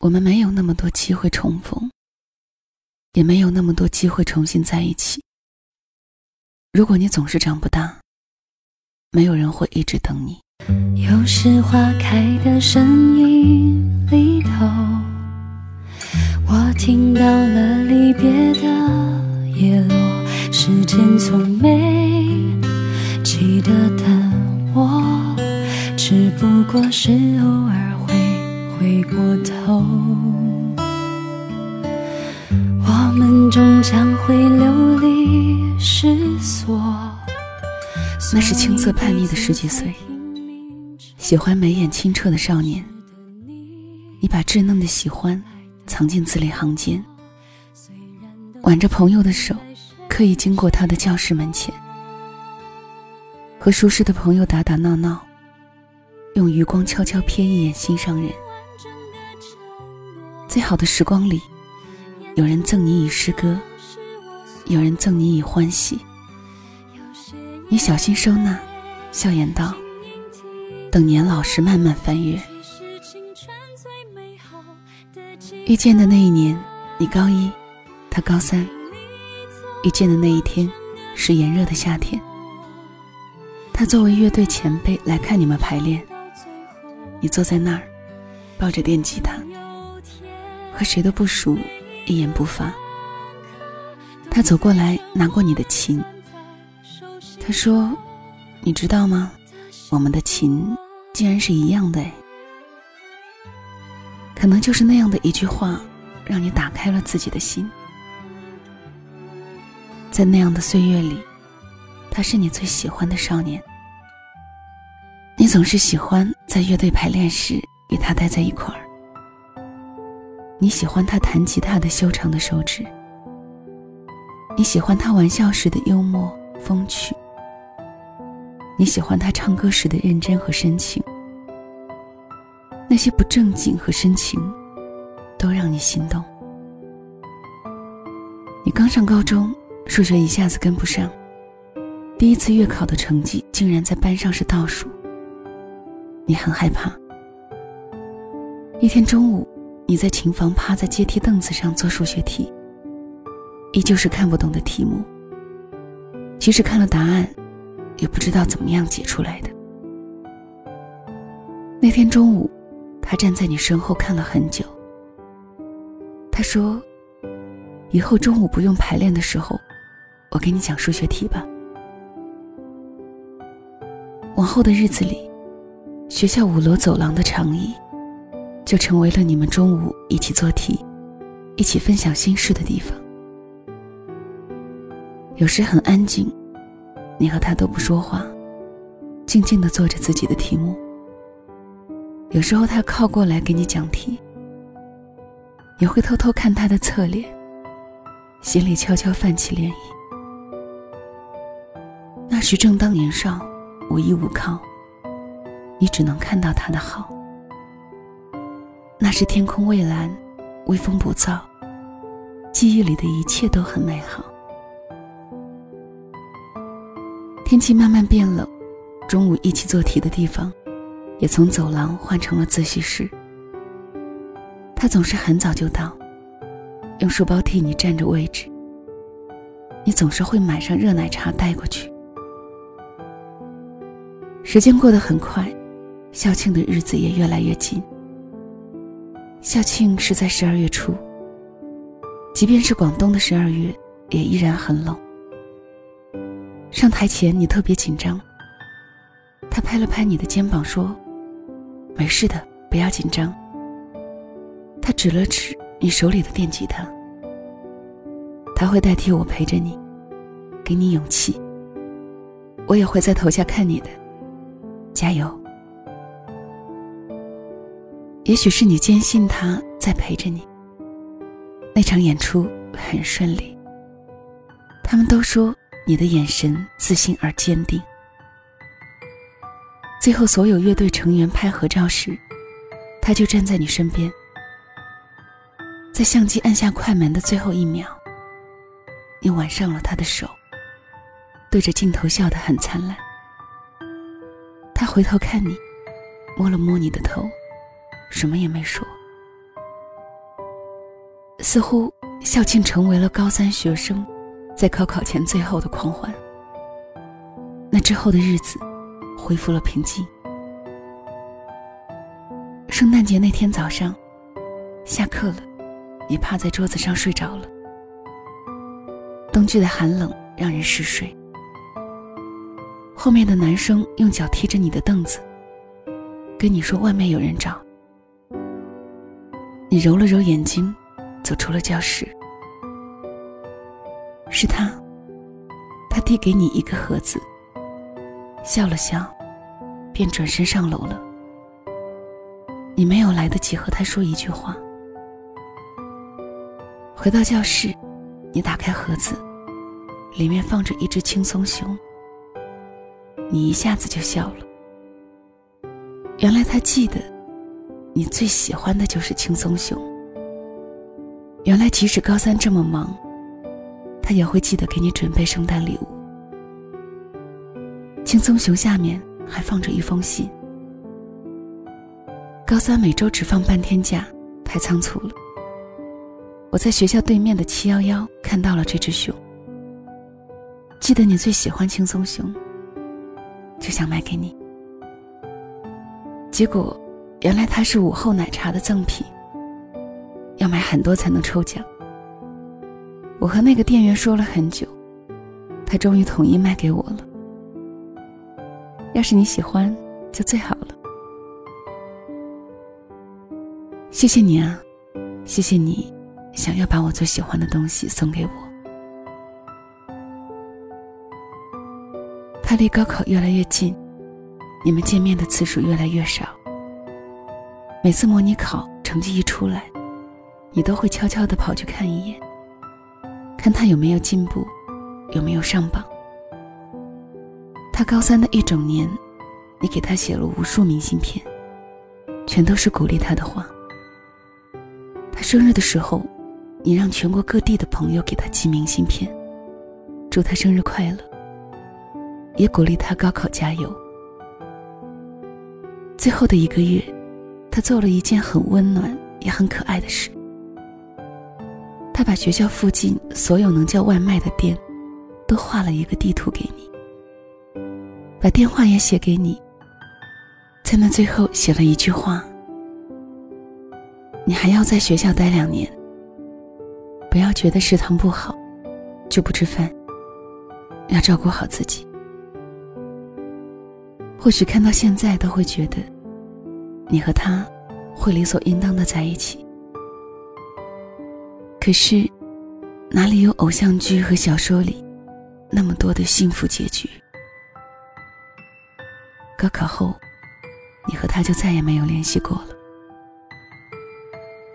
我们没有那么多机会重逢，也没有那么多机会重新在一起。如果你总是长不大，没有人会一直等你。又是花开的声音里头，我听到了离别的叶落，时间从没记得的我，只不过是偶尔回过头。我们终将会流离失所。那是青涩叛逆的十几岁，喜欢眉眼清澈的少年。你把稚嫩的喜欢藏进字里行间，挽着朋友的手，刻意经过他的教室门前，和熟识的朋友打打闹闹，用余光悄悄瞥一眼心上人。最好的时光里，有人赠你以诗歌，有人赠你以欢喜。你小心收纳，笑言道：“等年老时慢慢翻阅。”遇见的那一年，你高一，他高三。遇见的那一天，是炎热的夏天。他作为乐队前辈来看你们排练，你坐在那儿，抱着电吉他，和谁都不熟，一言不发。他走过来，拿过你的琴。他说：“你知道吗？我们的琴竟然是一样的。”可能就是那样的一句话，让你打开了自己的心。在那样的岁月里，他是你最喜欢的少年。你总是喜欢在乐队排练时与他待在一块儿。你喜欢他弹吉他的修长的手指。你喜欢他玩笑时的幽默风趣。你喜欢他唱歌时的认真和深情，那些不正经和深情，都让你心动。你刚上高中，数学一下子跟不上，第一次月考的成绩竟然在班上是倒数。你很害怕。一天中午，你在琴房趴在阶梯凳子上做数学题，依旧是看不懂的题目。即使看了答案。也不知道怎么样解出来的。那天中午，他站在你身后看了很久。他说：“以后中午不用排练的时候，我给你讲数学题吧。”往后的日子里，学校五楼走廊的长椅，就成为了你们中午一起做题、一起分享心事的地方。有时很安静。你和他都不说话，静静地做着自己的题目。有时候他靠过来给你讲题，你会偷偷看他的侧脸，心里悄悄泛起涟漪。那时正当年少，无依无靠，你只能看到他的好。那时天空蔚蓝，微风不燥，记忆里的一切都很美好。天气慢慢变冷，中午一起做题的地方，也从走廊换成了自习室。他总是很早就到，用书包替你占着位置。你总是会买上热奶茶带过去。时间过得很快，校庆的日子也越来越近。校庆是在十二月初，即便是广东的十二月，也依然很冷。上台前，你特别紧张。他拍了拍你的肩膀，说：“没事的，不要紧张。”他指了指你手里的电吉他。他会代替我陪着你，给你勇气。我也会在头下看你的，加油。也许是你坚信他在陪着你。那场演出很顺利。他们都说。你的眼神自信而坚定。最后，所有乐队成员拍合照时，他就站在你身边。在相机按下快门的最后一秒，你挽上了他的手，对着镜头笑得很灿烂。他回头看你，摸了摸你的头，什么也没说。似乎校庆成为了高三学生在高考前最后的狂欢。那之后的日子恢复了平静。圣诞节那天早上，下课了，你趴在桌子上睡着了。冬季的寒冷让人嗜睡。后面的男生用脚踢着你的凳子，跟你说外面有人找。你揉了揉眼睛，走出了教室。是他，他递给你一个盒子，笑了笑，便转身上楼了。你没有来得及和他说一句话。回到教室，你打开盒子，里面放着一只轻松熊。你一下子就笑了。原来他记得，你最喜欢的就是轻松熊。原来即使高三这么忙，他也会记得给你准备圣诞礼物。轻松熊下面还放着一封信。高三每周只放半天假，太仓促了。我在学校对面的七幺幺看到了这只熊。记得你最喜欢轻松熊，就想买给你。结果，原来它是午后奶茶的赠品，要买很多才能抽奖。我和那个店员说了很久，他终于同意卖给我了。要是你喜欢，就最好了。谢谢你啊，谢谢你，想要把我最喜欢的东西送给我。他离高考越来越近，你们见面的次数越来越少。每次模拟考成绩一出来，你都会悄悄的跑去看一眼，看他有没有进步，有没有上榜。他高三的一整年，你给他写了无数明信片，全都是鼓励他的话。他生日的时候，你让全国各地的朋友给他寄明信片，祝他生日快乐，也鼓励他高考加油。最后的一个月，他做了一件很温暖也很可爱的事。他把学校附近所有能叫外卖的店，都画了一个地图给你，把电话也写给你，在那最后写了一句话。你还要在学校待两年，不要觉得食堂不好就不吃饭，要照顾好自己。或许看到现在都会觉得，你和他会理所应当的在一起。可是，哪里有偶像剧和小说里那么多的幸福结局？高考后，你和他就再也没有联系过了。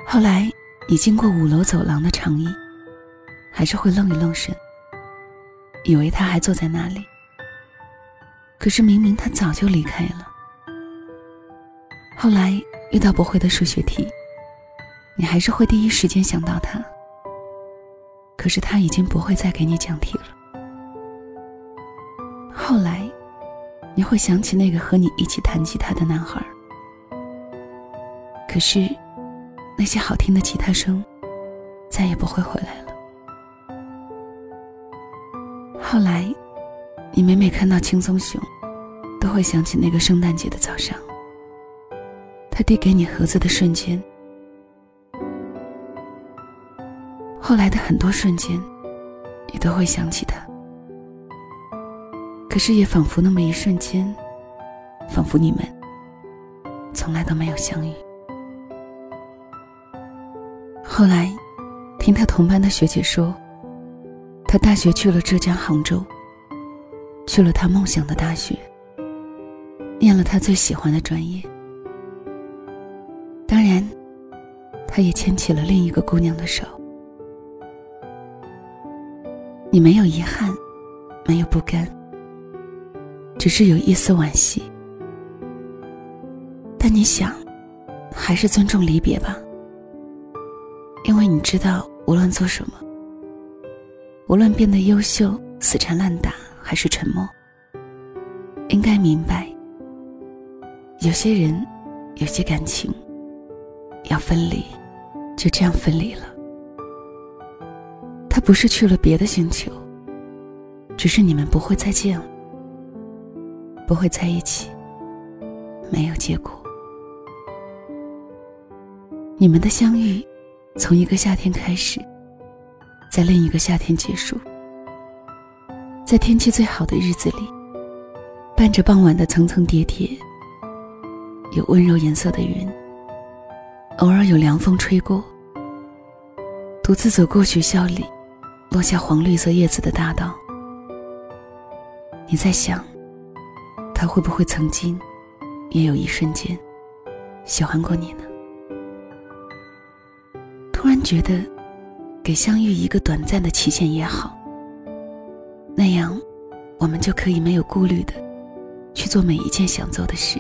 后来，你经过五楼走廊的长椅，还是会愣一愣神，以为他还坐在那里。可是明明他早就离开了。后来遇到不会的数学题，你还是会第一时间想到他。可是他已经不会再给你讲题了。后来，你会想起那个和你一起弹吉他的男孩。可是。那些好听的吉他声，再也不会回来了。后来，你每每看到轻松熊，都会想起那个圣诞节的早上，他递给你盒子的瞬间。后来的很多瞬间，你都会想起他。可是也仿佛那么一瞬间，仿佛你们从来都没有相遇。后来，听他同班的学姐说，他大学去了浙江杭州，去了他梦想的大学，念了他最喜欢的专业。当然，他也牵起了另一个姑娘的手。你没有遗憾，没有不甘，只是有一丝惋惜。但你想，还是尊重离别吧。因为你知道，无论做什么，无论变得优秀、死缠烂打，还是沉默，应该明白，有些人，有些感情，要分离，就这样分离了。他不是去了别的星球，只是你们不会再见了，不会在一起，没有结果。你们的相遇，从一个夏天开始，在另一个夏天结束，在天气最好的日子里，伴着傍晚的层层叠叠，有温柔颜色的云，偶尔有凉风吹过，独自走过学校里。落下黄绿色叶子的大道，你在想，他会不会曾经，也有一瞬间，喜欢过你呢？突然觉得，给相遇一个短暂的期限也好。那样，我们就可以没有顾虑的，去做每一件想做的事，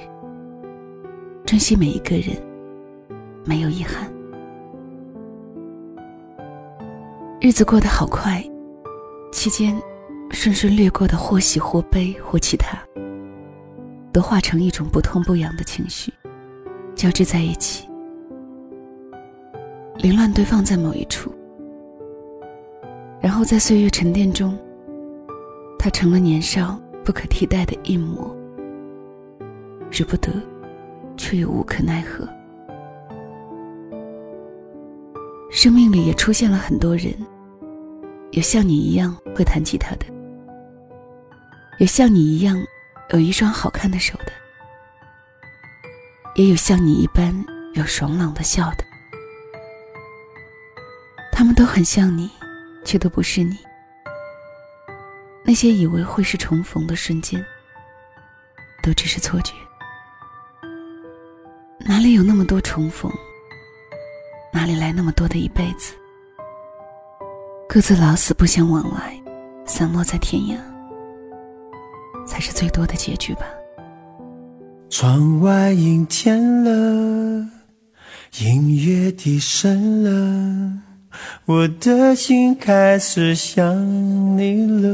珍惜每一个人，没有遗憾。日子过得好快，期间顺顺掠过的或喜或悲或其他，都化成一种不痛不痒的情绪，交织在一起，凌乱堆放在某一处，然后在岁月沉淀中，它成了年少不可替代的印模，舍不得，却又无可奈何。生命里也出现了很多人。有像你一样会弹吉他的，有像你一样有一双好看的手的，也有像你一般有爽朗的笑的。他们都很像你，却都不是你。那些以为会是重逢的瞬间，都只是错觉。哪里有那么多重逢？哪里来那么多的一辈子？各自老死不相往来，散落在天涯，才是最多的结局吧。窗外阴天了，音乐低声了，我的心开始想你了。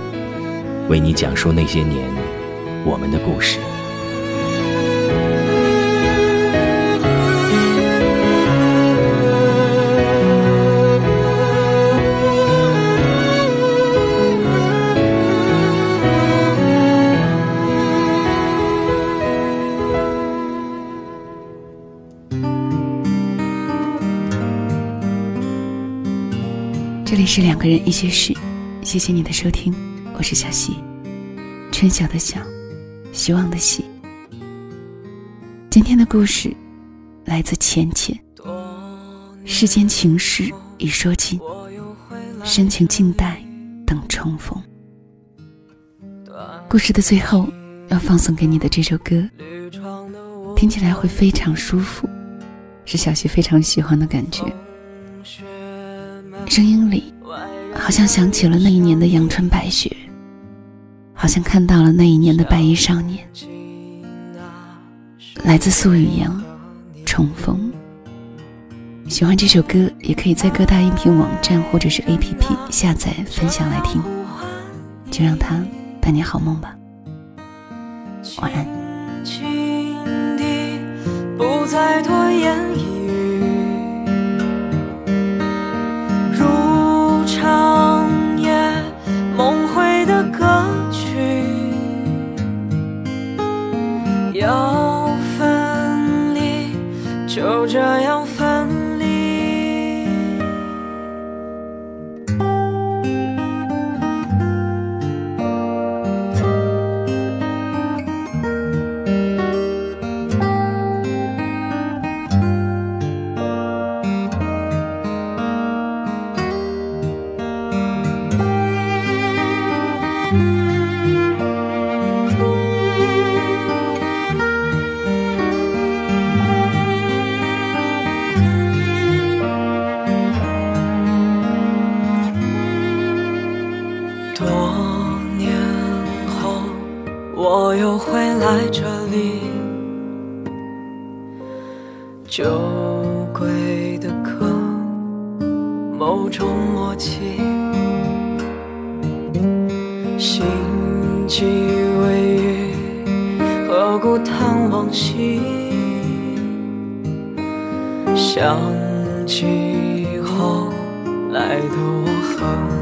为你讲述那些年我们的故事。这里是两个人一些事，谢谢你的收听。我是小溪，春晓的晓，希望的希。今天的故事来自浅浅。世间情事已说尽，深情静待等重逢。故事的最后要放送给你的这首歌，听起来会非常舒服，是小溪非常喜欢的感觉。声音里好像想起了那一年的阳春白雪。好像看到了那一年的白衣少年，来自苏雨阳，重逢。喜欢这首歌，也可以在各大音频网站或者是 APP 下载分享来听。就让它伴你好梦吧，晚安。我又会来这里酒鬼的歌某种默契心悸微雨何故叹往昔想起后来的我和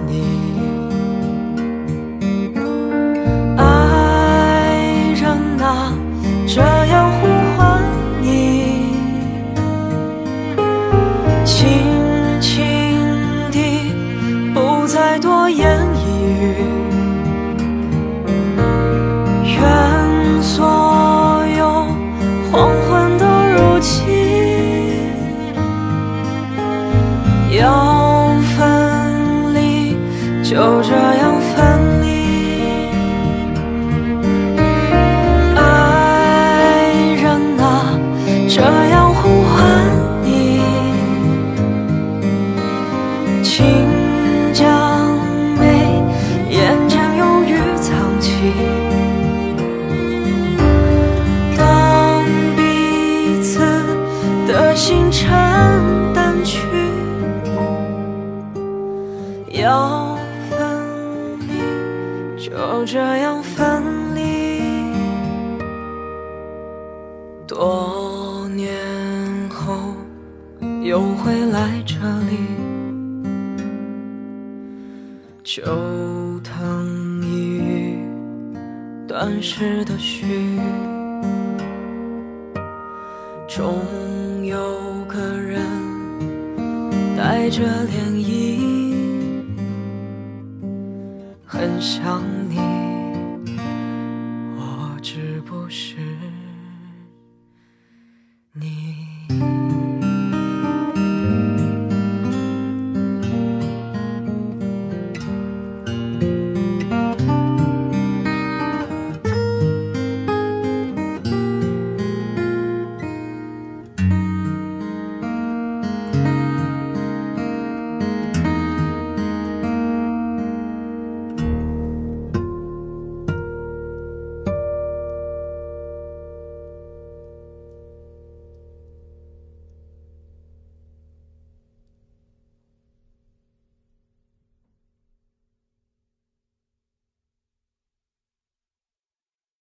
在这里，旧藤一语，断时的序，终有个人带着涟漪。很想你，